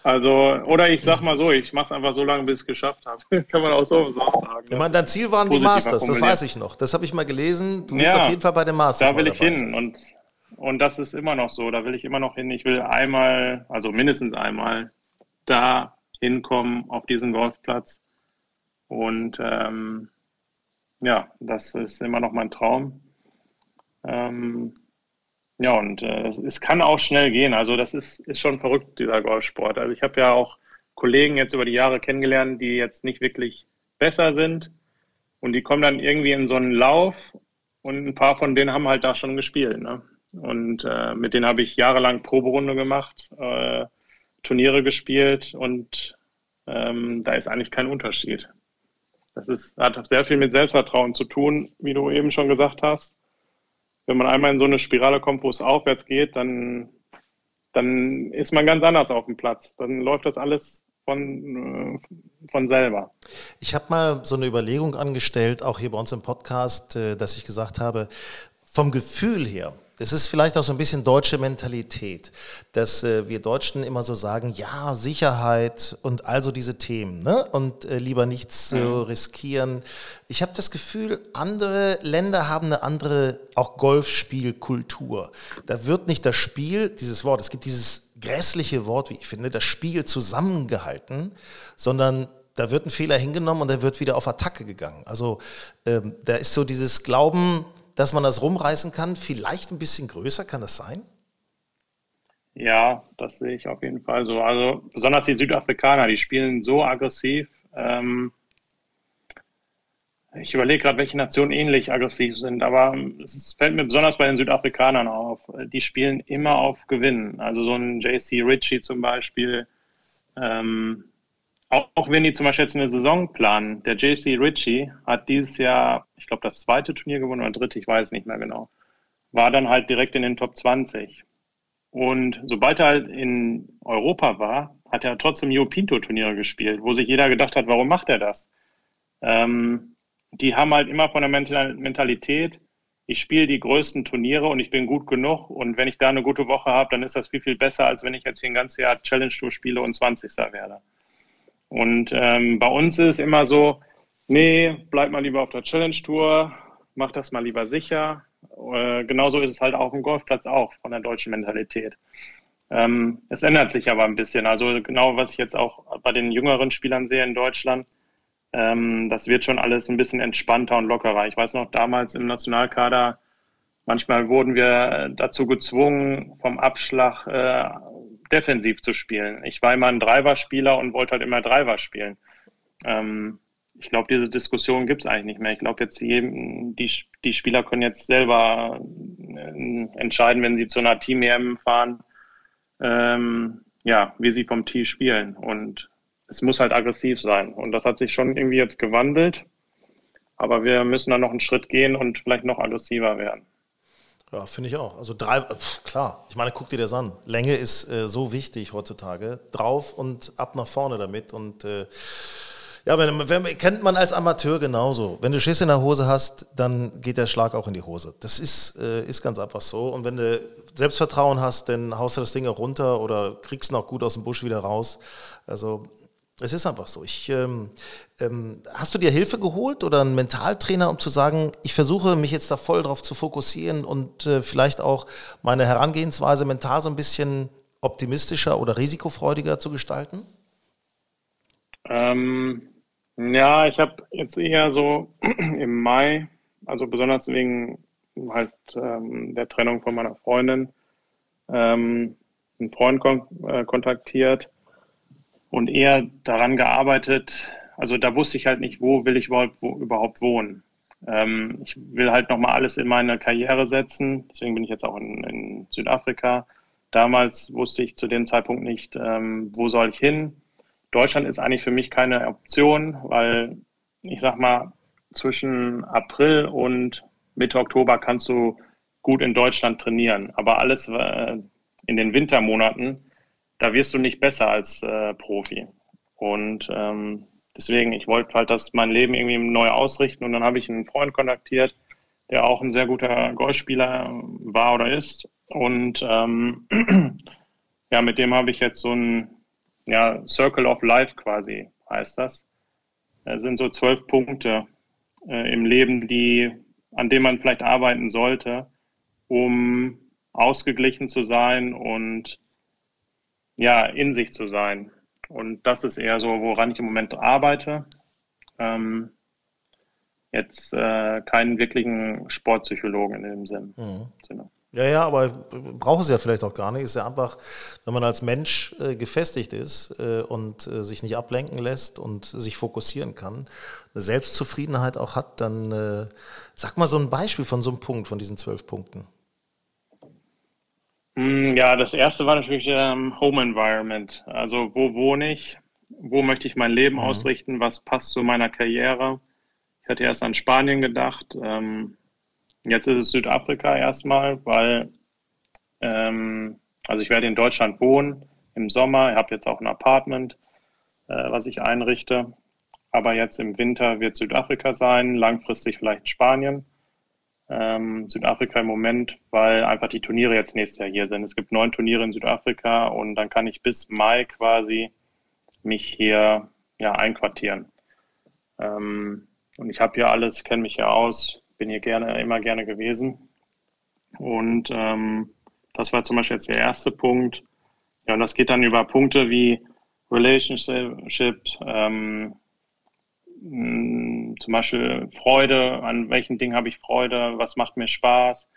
also, oder ich sag mal so, ich mache es einfach so lange, bis ich es geschafft habe. Kann man auch so sagen. Ich meine, dein Ziel waren die Masters, das weiß ich noch. Das habe ich mal gelesen. Du willst ja, auf jeden Fall bei den Masters. Da will ich hin und, und das ist immer noch so. Da will ich immer noch hin. Ich will einmal, also mindestens einmal, da hinkommen auf diesen Golfplatz. Und ähm, ja, das ist immer noch mein Traum. Ähm, ja, und äh, es kann auch schnell gehen. Also das ist, ist schon verrückt, dieser Golfsport. Also ich habe ja auch Kollegen jetzt über die Jahre kennengelernt, die jetzt nicht wirklich besser sind. Und die kommen dann irgendwie in so einen Lauf und ein paar von denen haben halt da schon gespielt. Ne? Und äh, mit denen habe ich jahrelang Proberunde gemacht, äh, Turniere gespielt und ähm, da ist eigentlich kein Unterschied. Das ist, hat sehr viel mit Selbstvertrauen zu tun, wie du eben schon gesagt hast. Wenn man einmal in so eine Spirale kommt, wo es aufwärts geht, dann, dann ist man ganz anders auf dem Platz. Dann läuft das alles von, äh, von selber. Ich habe mal so eine Überlegung angestellt, auch hier bei uns im Podcast, äh, dass ich gesagt habe, vom Gefühl her, es ist vielleicht auch so ein bisschen deutsche Mentalität, dass äh, wir Deutschen immer so sagen, ja, Sicherheit und also diese Themen ne? und äh, lieber nichts mhm. riskieren. Ich habe das Gefühl, andere Länder haben eine andere auch Golfspielkultur. Da wird nicht das Spiel, dieses Wort, es gibt dieses grässliche Wort, wie ich finde, das Spiel zusammengehalten, sondern da wird ein Fehler hingenommen und der wird wieder auf Attacke gegangen. Also ähm, da ist so dieses Glauben, dass man das rumreißen kann, vielleicht ein bisschen größer, kann das sein? Ja, das sehe ich auf jeden Fall so. Also besonders die Südafrikaner, die spielen so aggressiv. Ähm, ich überlege gerade, welche Nationen ähnlich aggressiv sind, aber es fällt mir besonders bei den Südafrikanern auf. Die spielen immer auf Gewinnen. Also so ein JC Ritchie zum Beispiel. Ähm, auch, wenn die zum Beispiel jetzt eine Saison planen. Der JC Ritchie hat dieses Jahr, ich glaube, das zweite Turnier gewonnen oder dritte, ich weiß nicht mehr genau. War dann halt direkt in den Top 20. Und sobald er halt in Europa war, hat er trotzdem Rio Pinto Turniere gespielt, wo sich jeder gedacht hat, warum macht er das? Ähm, die haben halt immer von der Mentalität, ich spiele die größten Turniere und ich bin gut genug und wenn ich da eine gute Woche habe, dann ist das viel, viel besser, als wenn ich jetzt hier ein ganzes Jahr Challenge Tour spiele und 20. werde. Und ähm, bei uns ist es immer so, nee, bleib mal lieber auf der Challenge Tour, mach das mal lieber sicher, äh, genauso ist es halt auf dem Golfplatz auch von der deutschen Mentalität. Ähm, es ändert sich aber ein bisschen. Also genau, was ich jetzt auch bei den jüngeren Spielern sehe in Deutschland, ähm, das wird schon alles ein bisschen entspannter und lockerer. Ich weiß noch, damals im Nationalkader, manchmal wurden wir dazu gezwungen, vom Abschlag äh, defensiv zu spielen. Ich war immer ein Driver-Spieler und wollte halt immer Driver spielen. Ähm, ich glaube, diese Diskussion gibt es eigentlich nicht mehr. Ich glaube, jetzt die, die, die Spieler können jetzt selber äh, entscheiden, wenn sie zu einer Team-EM fahren, ähm, ja, wie sie vom Tee spielen. Und es muss halt aggressiv sein. Und das hat sich schon irgendwie jetzt gewandelt. Aber wir müssen dann noch einen Schritt gehen und vielleicht noch aggressiver werden. Ja, finde ich auch. Also drei, pf, klar. Ich meine, guck dir das an. Länge ist äh, so wichtig heutzutage. Drauf und ab nach vorne damit. Und äh, ja, wenn, wenn, kennt man als Amateur genauso. Wenn du Schiss in der Hose hast, dann geht der Schlag auch in die Hose. Das ist, äh, ist ganz einfach so. Und wenn du Selbstvertrauen hast, dann haust du das Ding auch runter oder kriegst auch gut aus dem Busch wieder raus. Also es ist einfach so. Ich, ähm, ähm, hast du dir Hilfe geholt oder einen Mentaltrainer, um zu sagen, ich versuche mich jetzt da voll drauf zu fokussieren und äh, vielleicht auch meine Herangehensweise mental so ein bisschen optimistischer oder risikofreudiger zu gestalten? Ähm, ja, ich habe jetzt eher so im Mai, also besonders wegen halt ähm, der Trennung von meiner Freundin, ähm, einen Freund kon äh, kontaktiert und eher daran gearbeitet. Also da wusste ich halt nicht, wo will ich überhaupt, wo, überhaupt wohnen. Ähm, ich will halt nochmal alles in meine Karriere setzen. Deswegen bin ich jetzt auch in, in Südafrika. Damals wusste ich zu dem Zeitpunkt nicht, ähm, wo soll ich hin Deutschland ist eigentlich für mich keine Option, weil ich sag mal, zwischen April und Mitte Oktober kannst du gut in Deutschland trainieren. Aber alles äh, in den Wintermonaten, da wirst du nicht besser als äh, Profi. Und ähm, deswegen, ich wollte halt das mein Leben irgendwie neu ausrichten und dann habe ich einen Freund kontaktiert, der auch ein sehr guter Golfspieler war oder ist. Und ähm, ja, mit dem habe ich jetzt so ein ja, Circle of Life quasi heißt das. Das sind so zwölf Punkte äh, im Leben, die, an denen man vielleicht arbeiten sollte, um ausgeglichen zu sein und ja, in sich zu sein. Und das ist eher so, woran ich im Moment arbeite. Ähm, jetzt äh, keinen wirklichen Sportpsychologen in dem Sinn, mhm. Sinne. Ja, ja, aber braucht es ja vielleicht auch gar nicht. Es ist ja einfach, wenn man als Mensch äh, gefestigt ist äh, und äh, sich nicht ablenken lässt und sich fokussieren kann, eine Selbstzufriedenheit auch hat, dann äh, sag mal so ein Beispiel von so einem Punkt, von diesen zwölf Punkten. Hm, ja, das erste war natürlich ähm, Home Environment. Also wo wohne ich? Wo möchte ich mein Leben mhm. ausrichten? Was passt zu meiner Karriere? Ich hatte erst an Spanien gedacht. Ähm, Jetzt ist es Südafrika erstmal, weil, ähm, also ich werde in Deutschland wohnen im Sommer. Ich habe jetzt auch ein Apartment, äh, was ich einrichte. Aber jetzt im Winter wird Südafrika sein, langfristig vielleicht Spanien. Ähm, Südafrika im Moment, weil einfach die Turniere jetzt nächstes Jahr hier sind. Es gibt neun Turniere in Südafrika und dann kann ich bis Mai quasi mich hier ja, einquartieren. Ähm, und ich habe hier alles, kenne mich hier aus, bin hier gerne, immer gerne gewesen. Und ähm, das war zum Beispiel jetzt der erste Punkt. ja, und das geht dann über Punkte wie Relationship, ähm, zum Beispiel Freude, an welchen Dingen habe ich Freude, was macht mir Spaß,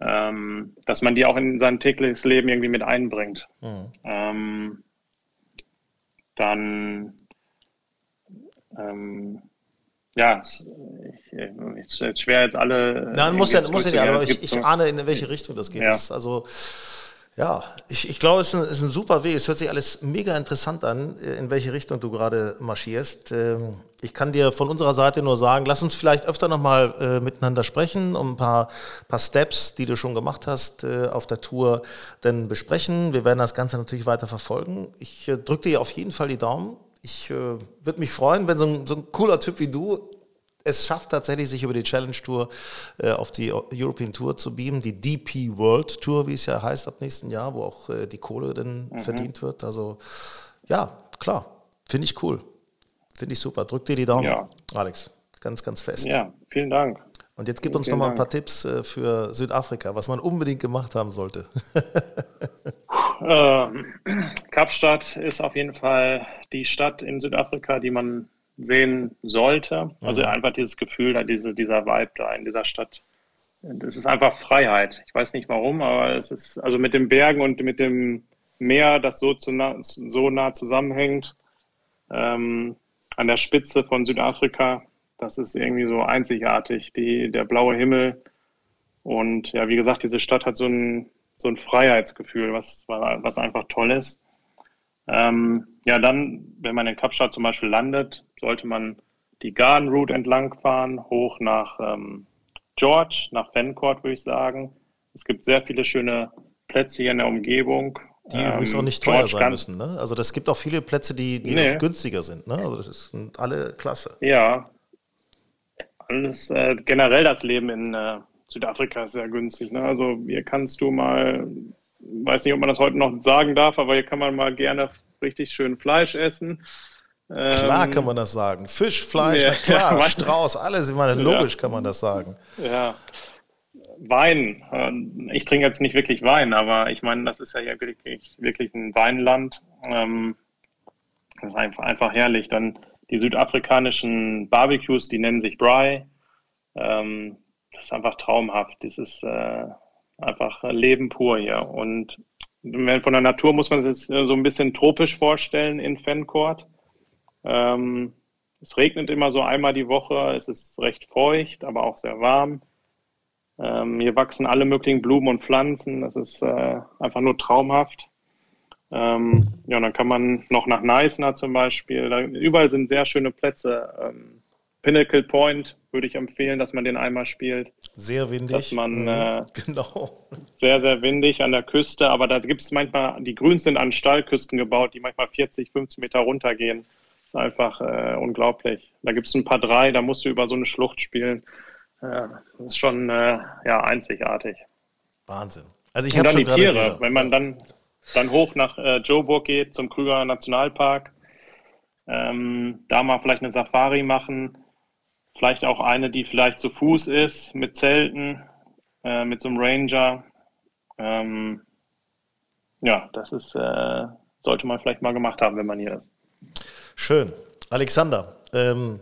ähm, dass man die auch in sein tägliches Leben irgendwie mit einbringt. Mhm. Ähm, dann ähm, ja, ich, ist schwer jetzt alle. Nein, muss ja, muss ja nicht, aber ich, ich ahne, in welche Richtung das geht. Ja. Das also ja, ich, ich glaube, es ist ein, ist ein, super Weg. Es hört sich alles mega interessant an, in welche Richtung du gerade marschierst. Ähm, ich kann dir von unserer Seite nur sagen, lass uns vielleicht öfter nochmal äh, miteinander sprechen, um ein paar, paar Steps, die du schon gemacht hast äh, auf der Tour, dann besprechen. Wir werden das Ganze natürlich weiter verfolgen. Ich äh, drücke dir auf jeden Fall die Daumen. Ich äh, würde mich freuen, wenn so ein, so ein cooler Typ wie du es schafft tatsächlich, sich über die Challenge Tour äh, auf die European Tour zu beamen, die DP World Tour, wie es ja heißt, ab nächsten Jahr, wo auch äh, die Kohle dann mhm. verdient wird. Also ja, klar, finde ich cool. Finde ich super. Drück dir die Daumen, ja. Alex. Ganz, ganz fest. Ja, vielen Dank. Und jetzt gib uns noch mal ein paar Tipps äh, für Südafrika, was man unbedingt gemacht haben sollte. ähm, Kapstadt ist auf jeden Fall die Stadt in Südafrika, die man sehen sollte. Also mhm. einfach dieses Gefühl, diese, dieser Vibe da in dieser Stadt. Das ist einfach Freiheit. Ich weiß nicht warum, aber es ist also mit den Bergen und mit dem Meer, das so, zu nah, so nah zusammenhängt, ähm, an der Spitze von Südafrika, das ist irgendwie so einzigartig. Die, der blaue Himmel und ja, wie gesagt, diese Stadt hat so ein, so ein Freiheitsgefühl, was, was einfach toll ist. Ähm, ja, dann, wenn man in Kapstadt zum Beispiel landet, sollte man die Garden Route entlang fahren, hoch nach ähm, George, nach Fancourt, würde ich sagen. Es gibt sehr viele schöne Plätze hier in der Umgebung. Die ähm, übrigens auch nicht teuer George sein müssen. Ne? Also es gibt auch viele Plätze, die, die nee. günstiger sind. Ne? Also das sind alle klasse. Ja. Alles, äh, generell das Leben in äh, Südafrika ist sehr günstig. Ne? Also hier kannst du mal weiß nicht, ob man das heute noch sagen darf, aber hier kann man mal gerne richtig schön Fleisch essen. Klar ähm, kann man das sagen. Fisch, Fleisch, ja, klar, ja, Strauß, alles. Ich meine, logisch ja. kann man das sagen. Ja. Wein. Äh, ich trinke jetzt nicht wirklich Wein, aber ich meine, das ist ja hier wirklich, wirklich ein Weinland. Ähm, das ist einfach, einfach herrlich. Dann die südafrikanischen Barbecues, die nennen sich Bry. Ähm, das ist einfach traumhaft. Das ist äh, einfach Leben pur hier. Und von der Natur muss man sich so ein bisschen tropisch vorstellen in Fancourt. Ähm, es regnet immer so einmal die Woche, es ist recht feucht, aber auch sehr warm. Ähm, hier wachsen alle möglichen Blumen und Pflanzen, das ist äh, einfach nur traumhaft. Ähm, ja, und dann kann man noch nach Neisner zum Beispiel, da, überall sind sehr schöne Plätze. Ähm, Pinnacle Point würde ich empfehlen, dass man den einmal spielt. Sehr windig. Dass man, mhm. äh, genau. Sehr, sehr windig an der Küste, aber da gibt es manchmal, die Grüns sind an Stallküsten gebaut, die manchmal 40, 50 Meter runtergehen. Das ist einfach äh, unglaublich. Da gibt es ein paar drei, da musst du über so eine Schlucht spielen. Äh, das ist schon äh, ja, einzigartig. Wahnsinn. Also ich habe schon die Tiere, wenn man dann, dann hoch nach äh, Joburg geht, zum Krüger Nationalpark, ähm, da mal vielleicht eine Safari machen, Vielleicht auch eine, die vielleicht zu Fuß ist, mit Zelten, äh, mit so einem Ranger. Ähm, ja, das ist, äh, sollte man vielleicht mal gemacht haben, wenn man hier ist. Schön. Alexander, ähm,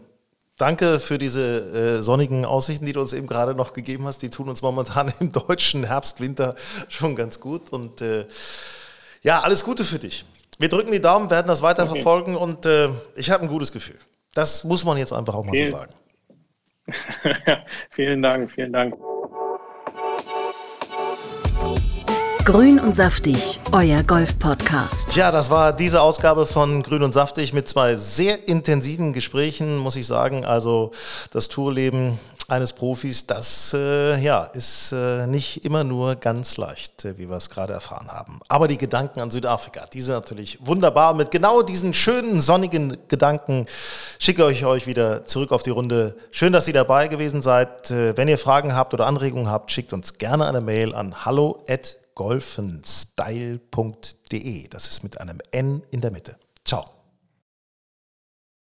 danke für diese äh, sonnigen Aussichten, die du uns eben gerade noch gegeben hast. Die tun uns momentan im deutschen Herbst, Winter schon ganz gut. Und äh, ja, alles Gute für dich. Wir drücken die Daumen, werden das weiter okay. verfolgen und äh, ich habe ein gutes Gefühl. Das muss man jetzt einfach auch mal so sagen. vielen Dank, vielen Dank. Grün und saftig, euer Golf-Podcast. Ja, das war diese Ausgabe von Grün und saftig mit zwei sehr intensiven Gesprächen, muss ich sagen. Also das Tourleben eines Profis, das äh, ja, ist äh, nicht immer nur ganz leicht, äh, wie wir es gerade erfahren haben. Aber die Gedanken an Südafrika, die sind natürlich wunderbar. Mit genau diesen schönen, sonnigen Gedanken schicke ich euch wieder zurück auf die Runde. Schön, dass ihr dabei gewesen seid. Äh, wenn ihr Fragen habt oder Anregungen habt, schickt uns gerne eine Mail an hallo@golfenstyle.de. Das ist mit einem N in der Mitte. Ciao.